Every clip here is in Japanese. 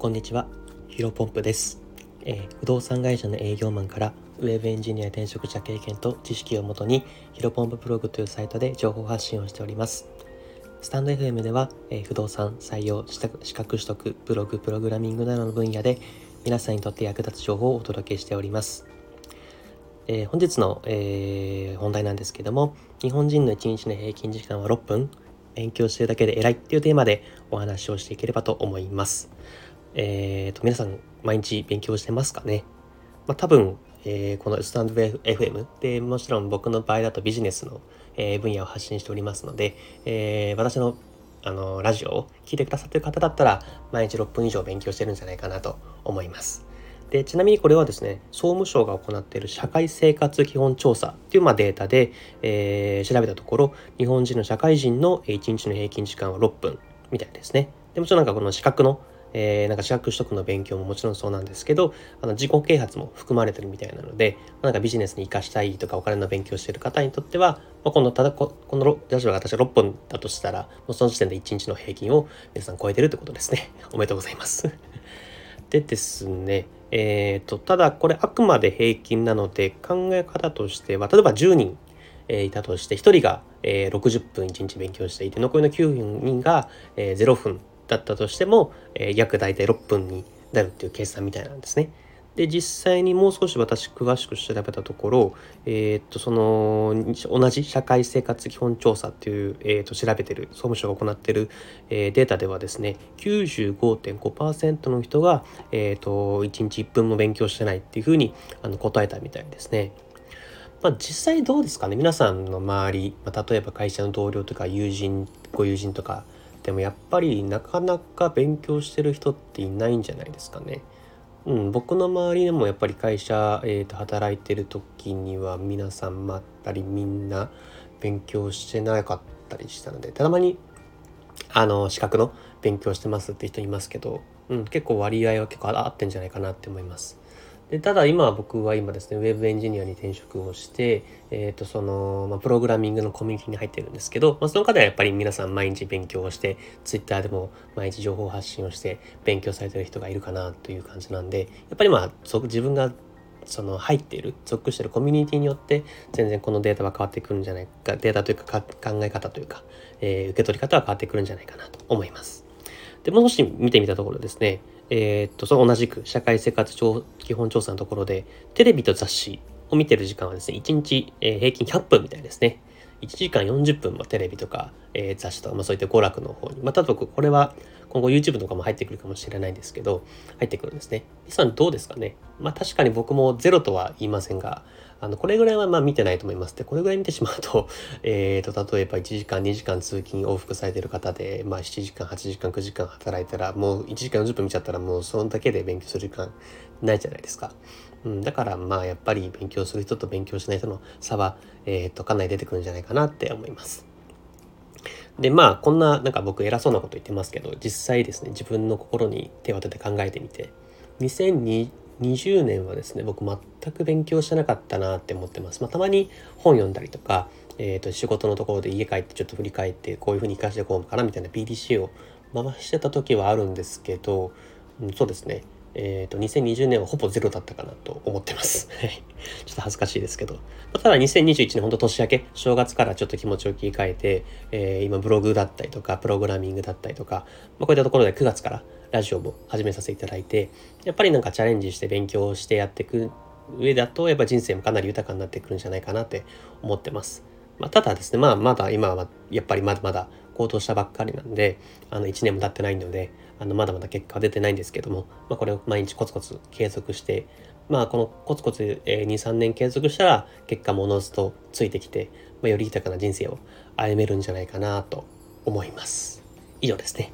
こんにちは、ヒロポンプです、えー、不動産会社の営業マンからウェブエンジニア転職者経験と知識をもとにヒロポンプブログというサイトで情報発信をしております。スタンド FM では、えー、不動産、採用、資格取得、ブログ、プログラミングなどの分野で皆さんにとって役立つ情報をお届けしております。えー、本日の、え、本題なんですけども、日本人の1日の平均時間は6分、勉強してるだけで偉いっていうテーマでお話をしていければと思います。えっ、ー、と、皆さん毎日勉強してますかね？まあ、多分、えー、このスタンド FM でもちろん僕の場合だとビジネスの、えー、分野を発信しておりますので、えー、私のあのラジオを聴いてくださってる方だったら毎日6分以上勉強してるんじゃないかなと思います。でちなみにこれはですね総務省が行っている社会生活基本調査っていうまあデータで、えー、調べたところ日本人の社会人の1日の平均時間は6分みたいですね。でもちろんなんかこの資格のえー、なんか資格取得の勉強ももちろんそうなんですけど、あの自己啓発も含まれてるみたいなので、なんかビジネスに活かしたいとかお金の勉強してる方にとっては、まあ、このただこ、このラジオが私は6本だとしたら、もうその時点で1日の平均を皆さん超えてるってことですね。おめでとうございます。でですね、えっ、ー、と、ただこれあくまで平均なので考え方としては、例えば10人、えー、いたとして、1人が、えー、60分1日勉強していて、残りの9人が、えー、0分だったとしても、えー、約大体6分になるっていう計算みたいなんですね。で実際にもう少し私詳しく調べたところ、えー、っとその同じ社会生活基本調査っていう、えー、っと調べてる総務省が行ってる、えー、データではですね95.5%の人が、えー、っと1日1分も勉強してないっていうふうにあの答えたみたいですね。まあ、実際どうですかね？皆さんの周り、まあ、例えば会社の同僚とか友人ご友人とかでもやっぱりなかなか勉強してる人っていないんじゃないですかね。うん、僕の周りでもやっぱり会社、えー、と働いてる時には皆さんまったりみんな勉強してなかったりしたのでたまにあの資格の勉強してますって人いますけど、うん、結構割合は結構合ってんじゃないかなって思います。でただ今僕は今ですねウェブエンジニアに転職をして、えっ、ー、とその、まあ、プログラミングのコミュニティに入ってるんですけど、まあ、その方はやっぱり皆さん毎日勉強をして Twitter でも毎日情報発信をして勉強されてる人がいるかなという感じなんでやっぱりまあ自分がその入っている属しているコミュニティによって全然このデータは変わってくるんじゃないかデータというか考え方というか、えー、受け取り方は変わってくるんじゃないかなと思います。でもし見てみたところですねえー、っと、その同じく社会生活基本調査のところで、テレビと雑誌を見てる時間はですね、1日、えー、平均100分みたいですね。1時間40分もテレビとか、えー、雑誌とか、まあ、そういった娯楽の方に。また、だ、これは今後 YouTube とかも入ってくるかもしれないんですけど、入ってくるんですね。皆さんどうですかね？まあ確かに僕もゼロとは言いませんが、あの、これぐらいはまあ見てないと思います。で、これぐらい見てしまうと、えーと、例えば1時間、2時間通勤往復されてる方で、まあ7時間、8時間、9時間働いたら、もう1時間40分見ちゃったらもうそのだけで勉強する時間ないじゃないですか。うん、だからまあやっぱり勉強する人と勉強しない人の差は、えーと、かなり出てくるんじゃないかなって思います。でまあこんななんか僕偉そうなこと言ってますけど実際ですね自分の心に手を当てて考えてみて2020年はですね僕全く勉強してなかったなって思ってます。まあ、たまに本読んだりとか、えー、と仕事のところで家帰ってちょっと振り返ってこういうふうに活かしていこうかなみたいな PDC を回してた時はあるんですけど、そうですねえっ、ー、と、2020年はほぼゼロだったかなと思ってます。ちょっと恥ずかしいですけど。ただ2021年、本当年明け、正月からちょっと気持ちを切り替えて、えー、今ブログだったりとか、プログラミングだったりとか、まあ、こういったところで9月からラジオも始めさせていただいて、やっぱりなんかチャレンジして勉強してやっていく上だと、やっぱ人生もかなり豊かになってくるんじゃないかなって思ってます。まあ、ただですね、まあ、まだ今はやっぱりまだまだ行動したばっかりなんで、あの1年も経ってないので、あのまだまだ結果は出てないんですけども、まあ、これを毎日コツコツ継続して、まあ、このコツコツ、2、3年継続したら結果ものずとついてきて、まあ、より豊かな人生を歩めるんじゃないかなと思います。以上ですね。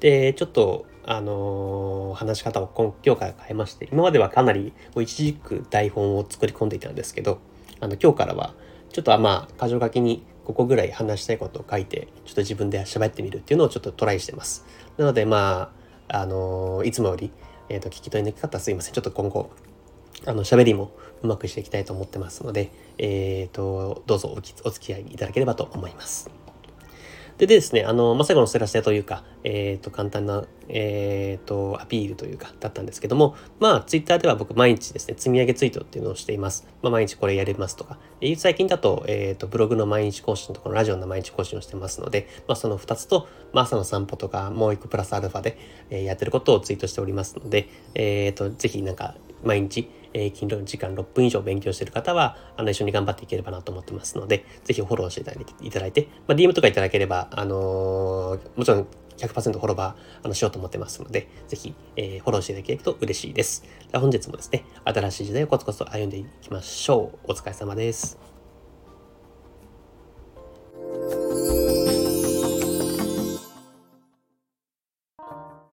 で、ちょっと、あのー、話し方を今今日から変えまして、今まではかなり一時く台本を作り込んでいたんですけど、あの今日からはちょっとまあ箇条書きにここぐらい話したいことを書いて、ちょっと自分で喋ってみるっていうのをちょっとトライしてます。なので、まあ、あのー、いつもより、えっ、ー、と、聞き取りにくかったらすいません。ちょっと今後、あの、喋りもうまくしていきたいと思ってますので、えっ、ー、と、どうぞお付き合いいただければと思います。でですね、あの、まあ、最後の知らせというか、えっ、ー、と、簡単な、えっ、ー、と、アピールというか、だったんですけども、まあ、ツイッターでは僕、毎日ですね、積み上げツイートっていうのをしています。まあ、毎日これやれますとか。最近だと、えっ、ー、と、ブログの毎日更新とこのラジオの毎日更新をしてますので、まあ、その2つと、まあ、朝の散歩とか、もう一個プラスアルファで、えやってることをツイートしておりますので、えっ、と、ぜひなんか、毎日、えー、勤労時間6分以上勉強している方は、あの、一緒に頑張っていければなと思ってますので、ぜひフォローしていただいて、まあ、DM とかいただければ、あのー、もちろん100%フォロワーあのしようと思ってますので、ぜひ、えー、フォローしていただけると嬉しいです。本日もですね、新しい時代をコツコツと歩んでいきましょう。お疲れ様です。